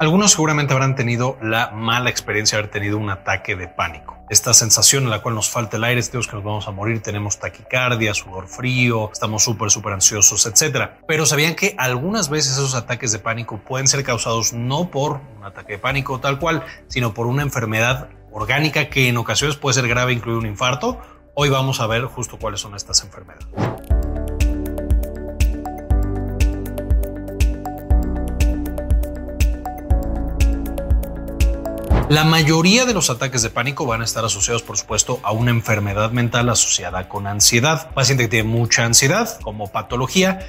Algunos seguramente habrán tenido la mala experiencia de haber tenido un ataque de pánico. Esta sensación en la cual nos falta el aire, sentimos que nos vamos a morir, tenemos taquicardia, sudor frío, estamos súper, súper ansiosos, etc. Pero sabían que algunas veces esos ataques de pánico pueden ser causados no por un ataque de pánico tal cual, sino por una enfermedad orgánica que en ocasiones puede ser grave, incluido un infarto. Hoy vamos a ver justo cuáles son estas enfermedades. La mayoría de los ataques de pánico van a estar asociados, por supuesto, a una enfermedad mental asociada con ansiedad. paciente que tiene mucha ansiedad como patología,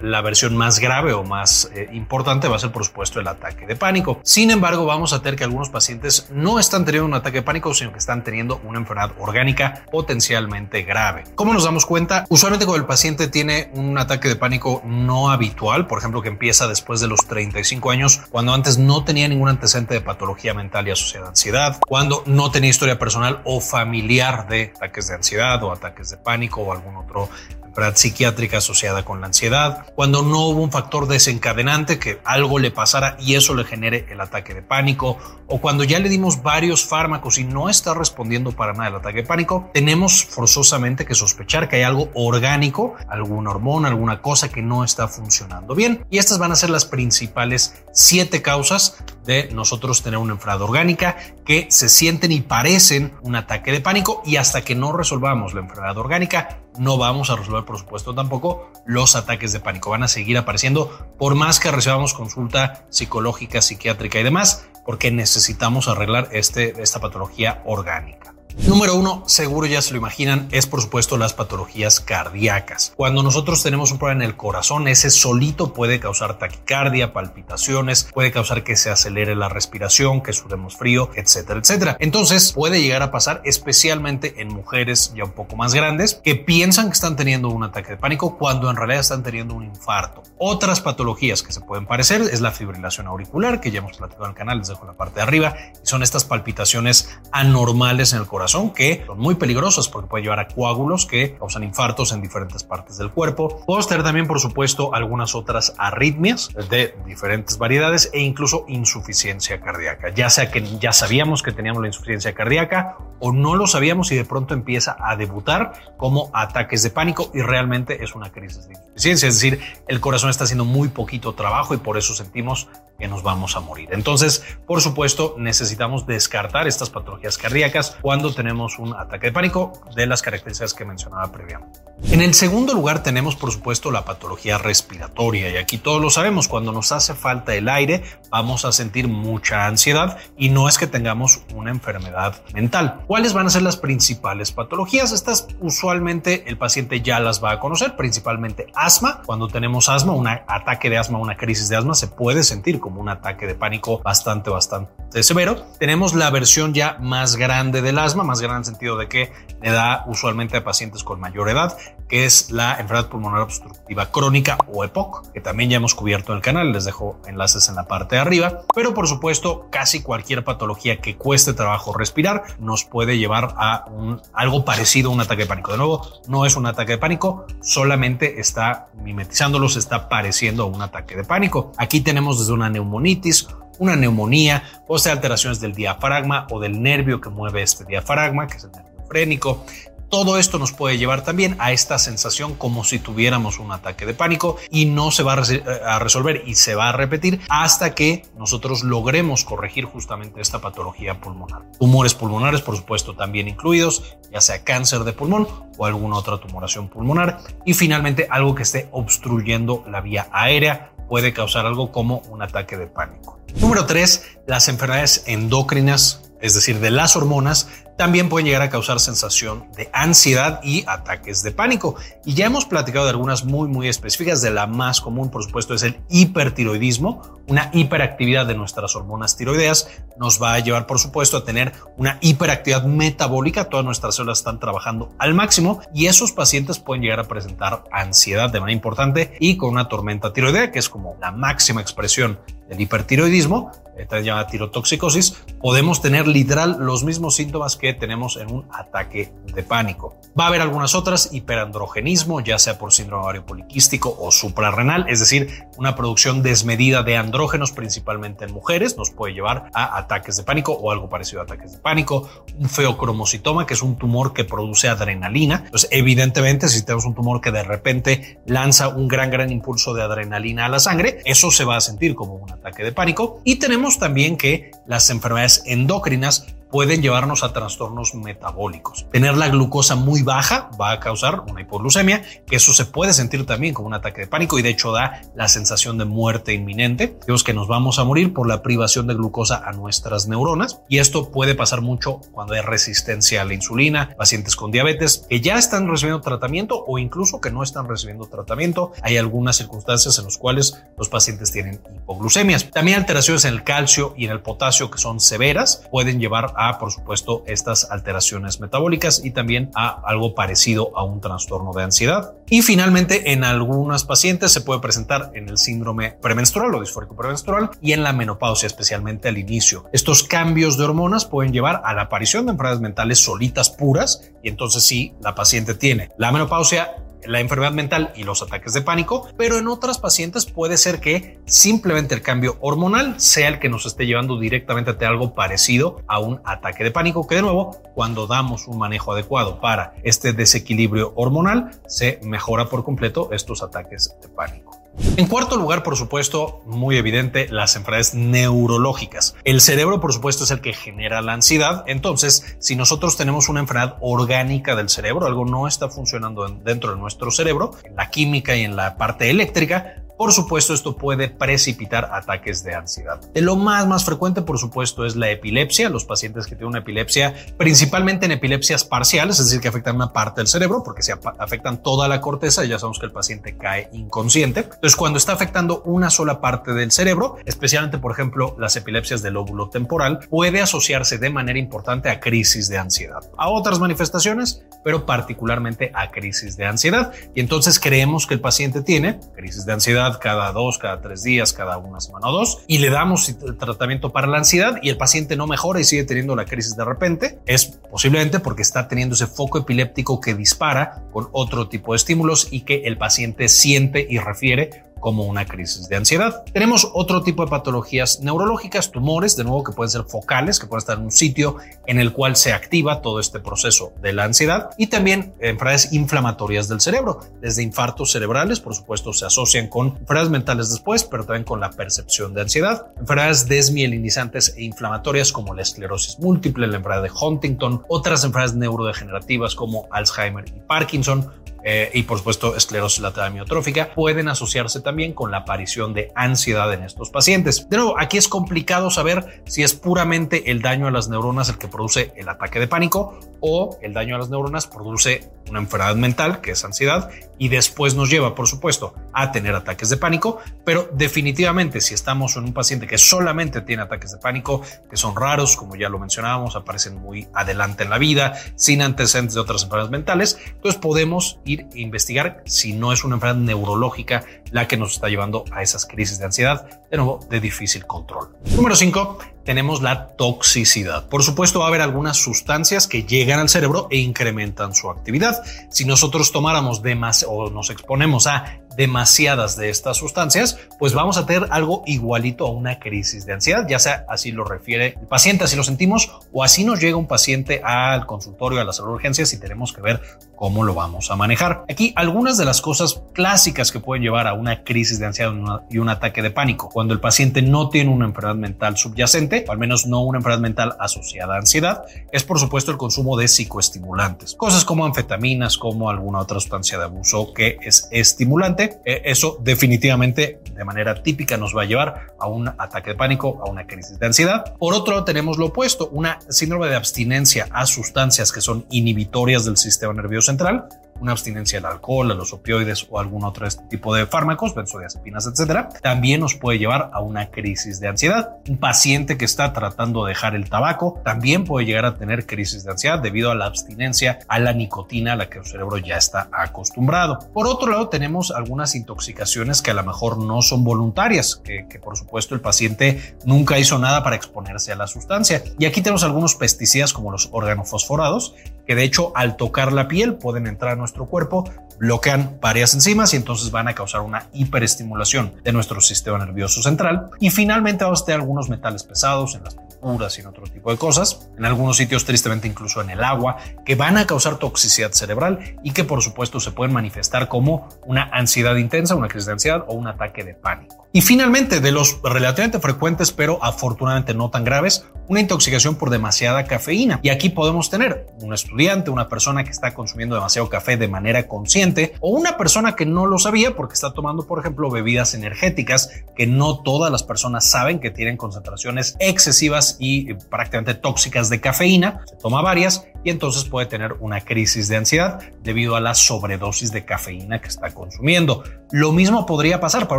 la versión más grave o más eh, importante va a ser, por supuesto, el ataque de pánico. Sin embargo, vamos a tener que algunos pacientes no están teniendo un ataque de pánico, sino que están teniendo una enfermedad orgánica potencialmente grave. ¿Cómo nos damos cuenta? Usualmente cuando el paciente tiene un ataque de pánico no habitual, por ejemplo, que empieza después de los 35 años, cuando antes no tenía ningún antecedente de patología mental y asociada de ansiedad, cuando no tenía historia personal o familiar de ataques de ansiedad o ataques de pánico o algún otro enfermedad psiquiátrica asociada con la ansiedad, cuando no hubo un factor desencadenante que algo le pasara y eso le genere el ataque de pánico, o cuando ya le dimos varios fármacos y no está respondiendo para nada el ataque de pánico, tenemos forzosamente que sospechar que hay algo orgánico, alguna hormona, alguna cosa que no está funcionando bien. Y estas van a ser las principales siete causas de nosotros tener una enfermedad orgánica que se sienten y parecen un ataque de pánico y hasta que no resolvamos la enfermedad orgánica no vamos a resolver por supuesto tampoco los ataques de pánico. Van a seguir apareciendo por más que recibamos consulta psicológica psiquiátrica y demás porque necesitamos arreglar este, esta patología orgánica Número uno, seguro ya se lo imaginan, es por supuesto las patologías cardíacas. Cuando nosotros tenemos un problema en el corazón, ese solito puede causar taquicardia, palpitaciones, puede causar que se acelere la respiración, que sudemos frío, etcétera, etcétera. Entonces puede llegar a pasar especialmente en mujeres ya un poco más grandes que piensan que están teniendo un ataque de pánico cuando en realidad están teniendo un infarto. Otras patologías que se pueden parecer es la fibrilación auricular, que ya hemos platicado en el canal, les dejo la parte de arriba, son estas palpitaciones anormales en el corazón que son muy peligrosas porque puede llevar a coágulos que causan infartos en diferentes partes del cuerpo. Podemos tener también, por supuesto, algunas otras arritmias de diferentes variedades e incluso insuficiencia cardíaca, ya sea que ya sabíamos que teníamos la insuficiencia cardíaca o no lo sabíamos y de pronto empieza a debutar como ataques de pánico y realmente es una crisis de insuficiencia, es decir, el corazón está haciendo muy poquito trabajo y por eso sentimos que nos vamos a morir. Entonces, por supuesto, necesitamos descartar estas patologías cardíacas cuando tenemos un ataque de pánico de las características que mencionaba previamente. En el segundo lugar tenemos, por supuesto, la patología respiratoria y aquí todos lo sabemos, cuando nos hace falta el aire vamos a sentir mucha ansiedad y no es que tengamos una enfermedad mental. ¿Cuáles van a ser las principales patologías? Estas usualmente el paciente ya las va a conocer, principalmente asma. Cuando tenemos asma, un ataque de asma, una crisis de asma se puede sentir como un ataque de pánico bastante, bastante severo. Tenemos la versión ya más grande del asma, más grande en el sentido de que le da usualmente a pacientes con mayor edad, que es la enfermedad pulmonar obstructiva crónica o EPOC, que también ya hemos cubierto en el canal, les dejo enlaces en la parte de arriba, pero por supuesto casi cualquier patología que cueste trabajo respirar nos puede llevar a algo parecido a un ataque de pánico. De nuevo, no es un ataque de pánico, solamente está mimetizándolo, se está pareciendo a un ataque de pánico. Aquí tenemos desde una neumonitis, una neumonía, o sea, alteraciones del diafragma o del nervio que mueve este diafragma, que es el nervio frénico. Todo esto nos puede llevar también a esta sensación como si tuviéramos un ataque de pánico y no se va a, resolver y se va a repetir hasta que nosotros logremos corregir justamente esta patología pulmonar. Tumores pulmonares, por supuesto, también incluidos, ya sea cáncer de pulmón o alguna otra tumoración pulmonar. Y finalmente, algo que esté obstruyendo la vía aérea puede causar algo como un ataque de pánico. Número 3. Las enfermedades endócrinas es decir, de las hormonas, también pueden llegar a causar sensación de ansiedad y ataques de pánico. Y ya hemos platicado de algunas muy, muy específicas. De la más común, por supuesto, es el hipertiroidismo. Una hiperactividad de nuestras hormonas tiroideas nos va a llevar, por supuesto, a tener una hiperactividad metabólica. Todas nuestras células están trabajando al máximo y esos pacientes pueden llegar a presentar ansiedad de manera importante y con una tormenta tiroidea, que es como la máxima expresión del hipertiroidismo, también llamada tirotoxicosis, podemos tener literal los mismos síntomas que tenemos en un ataque de pánico. Va a haber algunas otras, hiperandrogenismo, ya sea por síndrome ovario poliquístico o suprarrenal, es decir, una producción desmedida de andrógenos, principalmente en mujeres, nos puede llevar a ataques de pánico o algo parecido a ataques de pánico, un feocromocitoma, que es un tumor que produce adrenalina. Entonces, evidentemente, si tenemos un tumor que de repente lanza un gran, gran impulso de adrenalina a la sangre, eso se va a sentir como un ataque de pánico. Y tenemos también que las enfermedades endócrinas pueden llevarnos a trastornos metabólicos. Tener la glucosa muy baja va a causar una hipoglucemia, que eso se puede sentir también como un ataque de pánico y de hecho da la sensación de muerte inminente. Digamos que nos vamos a morir por la privación de glucosa a nuestras neuronas y esto puede pasar mucho cuando hay resistencia a la insulina, pacientes con diabetes que ya están recibiendo tratamiento o incluso que no están recibiendo tratamiento. Hay algunas circunstancias en las cuales los pacientes tienen hipoglucemias. También alteraciones en el calcio y en el potasio que son severas pueden llevar a por supuesto, estas alteraciones metabólicas y también a algo parecido a un trastorno de ansiedad. Y finalmente, en algunas pacientes se puede presentar en el síndrome premenstrual o disfórico premenstrual y en la menopausia, especialmente al inicio. Estos cambios de hormonas pueden llevar a la aparición de enfermedades mentales solitas puras y entonces sí, la paciente tiene la menopausia la enfermedad mental y los ataques de pánico, pero en otras pacientes puede ser que simplemente el cambio hormonal sea el que nos esté llevando directamente a algo parecido a un ataque de pánico, que de nuevo, cuando damos un manejo adecuado para este desequilibrio hormonal, se mejora por completo estos ataques de pánico. En cuarto lugar, por supuesto, muy evidente, las enfermedades neurológicas. El cerebro, por supuesto, es el que genera la ansiedad. Entonces, si nosotros tenemos una enfermedad orgánica del cerebro, algo no está funcionando dentro de nuestro cerebro, en la química y en la parte eléctrica, por supuesto, esto puede precipitar ataques de ansiedad. De lo más, más frecuente, por supuesto, es la epilepsia. Los pacientes que tienen una epilepsia, principalmente en epilepsias parciales, es decir, que afectan una parte del cerebro, porque si afectan toda la corteza, ya sabemos que el paciente cae inconsciente. Entonces, cuando está afectando una sola parte del cerebro, especialmente, por ejemplo, las epilepsias del lóbulo temporal, puede asociarse de manera importante a crisis de ansiedad. A otras manifestaciones, pero particularmente a crisis de ansiedad. Y entonces creemos que el paciente tiene crisis de ansiedad cada dos, cada tres días, cada una semana o dos, y le damos tratamiento para la ansiedad y el paciente no mejora y sigue teniendo la crisis de repente, es posiblemente porque está teniendo ese foco epiléptico que dispara con otro tipo de estímulos y que el paciente siente y refiere como una crisis de ansiedad. Tenemos otro tipo de patologías neurológicas, tumores, de nuevo que pueden ser focales, que pueden estar en un sitio en el cual se activa todo este proceso de la ansiedad y también enfermedades inflamatorias del cerebro, desde infartos cerebrales, por supuesto, se asocian con enfermedades mentales después, pero también con la percepción de ansiedad, enfermedades desmielinizantes e inflamatorias como la esclerosis múltiple, la enfermedad de Huntington, otras enfermedades neurodegenerativas como Alzheimer y Parkinson, eh, y por supuesto esclerosis lateral amiotrófica pueden asociarse también con la aparición de ansiedad en estos pacientes. De nuevo, aquí es complicado saber si es puramente el daño a las neuronas el que produce el ataque de pánico o el daño a las neuronas produce una enfermedad mental, que es ansiedad, y después nos lleva, por supuesto, a tener ataques de pánico, pero definitivamente si estamos en un paciente que solamente tiene ataques de pánico, que son raros, como ya lo mencionábamos, aparecen muy adelante en la vida, sin antecedentes de otras enfermedades mentales, entonces podemos a investigar si no es una enfermedad neurológica la que nos está llevando a esas crisis de ansiedad, de nuevo, de difícil control. Número 5, tenemos la toxicidad. Por supuesto, va a haber algunas sustancias que llegan al cerebro e incrementan su actividad. Si nosotros tomáramos más o nos exponemos a demasiadas de estas sustancias, pues vamos a tener algo igualito a una crisis de ansiedad, ya sea así lo refiere el paciente, así lo sentimos, o así nos llega un paciente al consultorio, a la salud de urgencias y tenemos que ver cómo lo vamos a manejar. Aquí algunas de las cosas clásicas que pueden llevar a una crisis de ansiedad y un ataque de pánico, cuando el paciente no tiene una enfermedad mental subyacente, o al menos no una enfermedad mental asociada a ansiedad, es por supuesto el consumo de psicoestimulantes, cosas como anfetaminas, como alguna otra sustancia de abuso que es estimulante eh, eso definitivamente de manera típica nos va a llevar a un ataque de pánico, a una crisis de ansiedad. Por otro lado, tenemos lo opuesto, una síndrome de abstinencia a sustancias que son inhibitorias del sistema nervioso central, una abstinencia al alcohol, a los opioides o algún otro este tipo de fármacos, benzodiazepinas, etcétera, también nos puede llevar a una crisis de ansiedad. Un paciente que está tratando de dejar el tabaco también puede llegar a tener crisis de ansiedad debido a la abstinencia a la nicotina a la que el cerebro ya está acostumbrado. Por otro lado, tenemos algunas intoxicaciones que a lo mejor no son voluntarias, que, por supuesto el paciente nunca hizo nada para exponerse a la sustancia. Y aquí tenemos algunos pesticidas como los organofosforados, que de hecho al tocar la piel pueden entrar a nuestro cuerpo, bloquean varias enzimas y entonces van a causar una hiperestimulación de nuestro sistema nervioso central. Y finalmente vamos a tener algunos metales pesados en las pinturas y en otro tipo de cosas, en algunos sitios tristemente incluso en el agua, que van a causar toxicidad cerebral y que por supuesto se pueden manifestar como una ansiedad intensa, una crisis de ansiedad o un ataque de pánico. Y finalmente, de los relativamente frecuentes, pero afortunadamente no tan graves, una intoxicación por demasiada cafeína. Y aquí podemos tener un estudiante, una persona que está consumiendo demasiado café de manera consciente o una persona que no lo sabía porque está tomando, por ejemplo, bebidas energéticas que no todas las personas saben que tienen concentraciones excesivas y eh, prácticamente tóxicas de cafeína. Se toma varias y entonces puede tener una crisis de ansiedad debido a la sobredosis de cafeína que está consumiendo. Lo mismo podría pasar para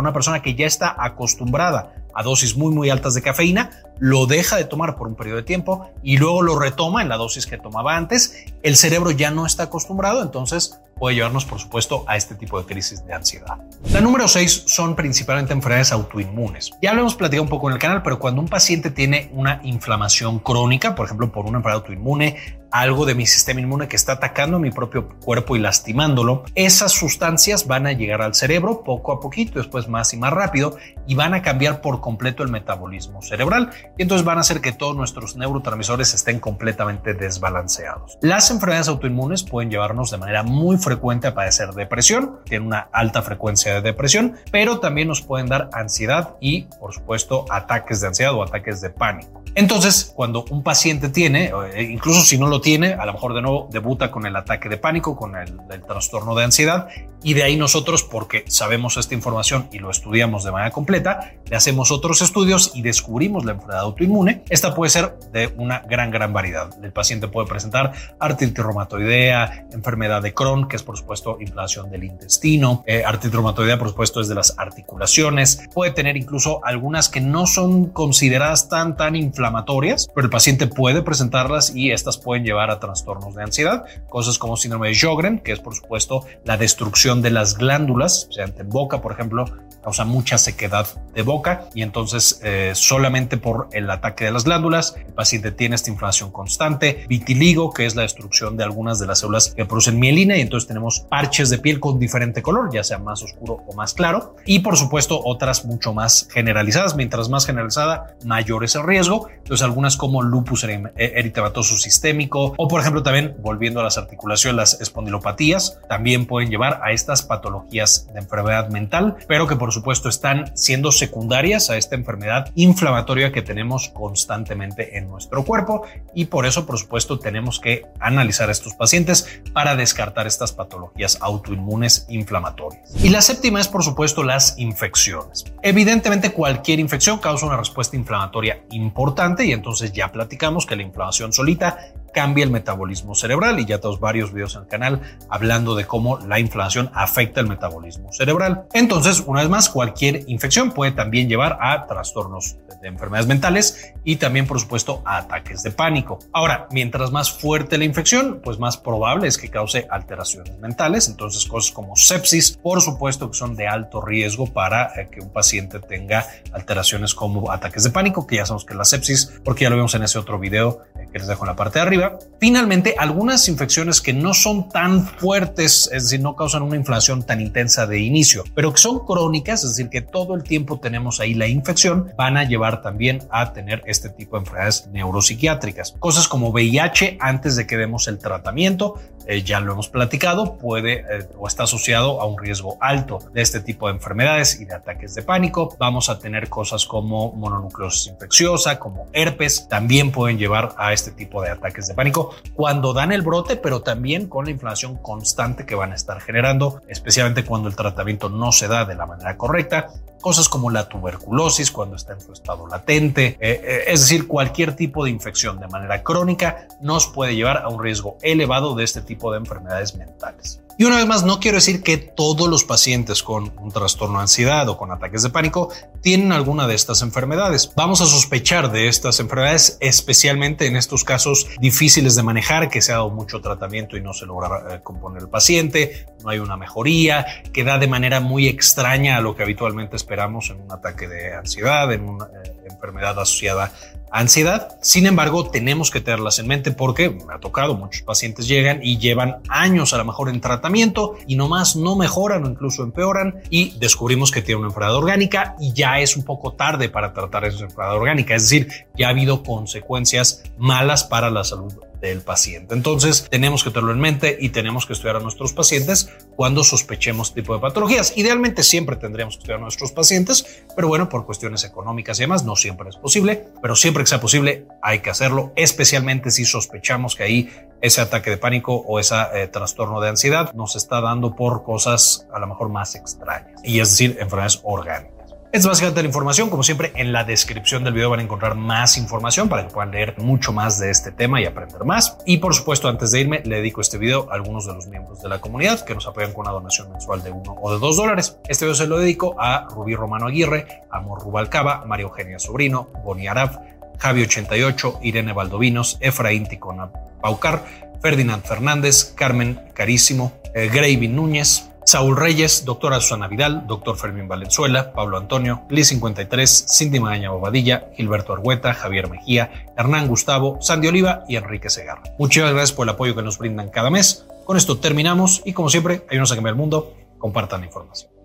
una persona que ya está acostumbrada a dosis muy muy altas de cafeína, lo deja de tomar por un periodo de tiempo y luego lo retoma en la dosis que tomaba antes. El cerebro ya no está acostumbrado, entonces puede llevarnos, por supuesto, a este tipo de crisis de ansiedad. La número 6 son principalmente enfermedades autoinmunes. Ya lo hemos platicado un poco en el canal, pero cuando un paciente tiene una inflamación crónica, por ejemplo, por una enfermedad autoinmune, algo de mi sistema inmune que está atacando mi propio cuerpo y lastimándolo, esas sustancias van a llegar al cerebro poco a poquito, después más y más rápido, y van a cambiar por completo el metabolismo cerebral. Y entonces van a hacer que todos nuestros neurotransmisores estén completamente desbalanceados. Las enfermedades autoinmunes pueden llevarnos de manera muy frecuente a padecer depresión, tienen una alta frecuencia de depresión, pero también nos pueden dar ansiedad y, por supuesto, ataques de ansiedad o ataques de pánico. Entonces, cuando un paciente tiene, eh, incluso si no lo tiene, a lo mejor de nuevo debuta con el ataque de pánico, con el, el, trastorno de ansiedad, y de ahí nosotros, porque sabemos esta información y lo estudiamos de manera completa, le hacemos otros estudios y descubrimos la enfermedad autoinmune. Esta puede ser de una gran, gran variedad. El paciente puede presentar artritis reumatoidea, enfermedad de Crohn, que es por supuesto inflamación del intestino, eh, artritis reumatoidea, por supuesto, es de las articulaciones, puede tener incluso algunas que no son consideradas tan, tan inflamatorias inflamatorias, pero el paciente puede presentarlas y estas pueden llevar a trastornos de ansiedad, cosas como síndrome de Sjögren, que es por supuesto la destrucción de las glándulas, especialmente en boca, por ejemplo, causa mucha sequedad de boca y entonces eh, solamente por el ataque de las glándulas el paciente tiene esta inflamación constante, vitiligo que es la destrucción de algunas de las células que producen mielina y entonces tenemos parches de piel con diferente color, ya sea más oscuro o más claro y por supuesto otras mucho más generalizadas, mientras más generalizada mayor es el riesgo, entonces algunas como lupus eritematoso sistémico o por ejemplo también volviendo a las articulaciones las espondilopatías también pueden llevar a estas patologías de enfermedad mental, pero que por supuesto, están siendo secundarias a esta enfermedad inflamatoria que tenemos constantemente en nuestro cuerpo y por eso, por supuesto, tenemos que analizar a estos pacientes para descartar estas patologías autoinmunes inflamatorias. Y la séptima es, por supuesto, las infecciones. Evidentemente, cualquier infección causa una respuesta inflamatoria importante y entonces ya platicamos que la inflamación solita cambia el metabolismo cerebral y ya tenemos varios videos en el canal hablando de cómo la inflamación afecta el metabolismo cerebral. Entonces, una vez más, cualquier infección puede también llevar a trastornos de enfermedades mentales y también, por supuesto, a ataques de pánico. Ahora, mientras más fuerte la infección, pues más probable es que cause alteraciones mentales. Entonces, cosas como sepsis, por supuesto que son de alto riesgo para eh, que un paciente tenga alteraciones como ataques de pánico, que ya sabemos que la sepsis, porque ya lo vimos en ese otro video eh, que les dejo en la parte de arriba, Finalmente, algunas infecciones que no son tan fuertes, es decir, no causan una inflamación tan intensa de inicio, pero que son crónicas, es decir, que todo el tiempo tenemos ahí la infección, van a llevar también a tener este tipo de enfermedades neuropsiquiátricas. Cosas como VIH antes de que demos el tratamiento, eh, ya lo hemos platicado, puede eh, o está asociado a un riesgo alto de este tipo de enfermedades y de ataques de pánico. Vamos a tener cosas como mononucleosis infecciosa, como herpes, también pueden llevar a este tipo de ataques de pánico cuando dan el brote, pero también con la inflamación constante que van a estar generando, especialmente cuando el tratamiento no se da de la manera correcta cosas como la tuberculosis cuando está en su estado latente, eh, es decir, cualquier tipo de infección de manera crónica nos puede llevar a un riesgo elevado de este tipo de enfermedades mentales. Y una vez más, no quiero decir que todos los pacientes con un trastorno de ansiedad o con ataques de pánico tienen alguna de estas enfermedades. Vamos a sospechar de estas enfermedades, especialmente en estos casos difíciles de manejar, que se ha dado mucho tratamiento y no se logra eh, componer el paciente, no hay una mejoría, que da de manera muy extraña a lo que habitualmente esperamos en un ataque de ansiedad, en una eh, enfermedad asociada ansiedad. Sin embargo, tenemos que tenerlas en mente porque me ha tocado, muchos pacientes llegan y llevan años a lo mejor en tratamiento y nomás no mejoran o incluso empeoran y descubrimos que tiene una enfermedad orgánica y ya es un poco tarde para tratar esa enfermedad orgánica. Es decir, ya ha habido consecuencias malas para la salud del paciente. Entonces tenemos que tenerlo en mente y tenemos que estudiar a nuestros pacientes cuando sospechemos tipo de patologías. Idealmente siempre tendríamos que estudiar a nuestros pacientes, pero bueno, por cuestiones económicas y demás no siempre es posible, pero siempre que sea posible hay que hacerlo, especialmente si sospechamos que ahí ese ataque de pánico o ese eh, trastorno de ansiedad nos está dando por cosas a lo mejor más extrañas, y es decir, enfermedades orgánicas. Es básicamente la información. Como siempre, en la descripción del video van a encontrar más información para que puedan leer mucho más de este tema y aprender más. Y por supuesto, antes de irme, le dedico este video a algunos de los miembros de la comunidad que nos apoyan con una donación mensual de uno o de dos dólares. Este video se lo dedico a Rubí Romano Aguirre, Amor Rubalcaba, María Eugenia Sobrino, Boni Araf, Javi88, Irene Valdovinos, Efraín Ticona Paucar, Ferdinand Fernández, Carmen Carísimo, eh, Gravy Núñez, Saúl Reyes, doctora Susana Vidal, doctor Fermín Valenzuela, Pablo Antonio, Liz 53, Cindy Magaña Bobadilla, Gilberto Argueta, Javier Mejía, Hernán Gustavo, Sandy Oliva y Enrique Segarra. Muchas gracias por el apoyo que nos brindan cada mes. Con esto terminamos y como siempre, ayúdenos a cambiar el mundo, compartan la información.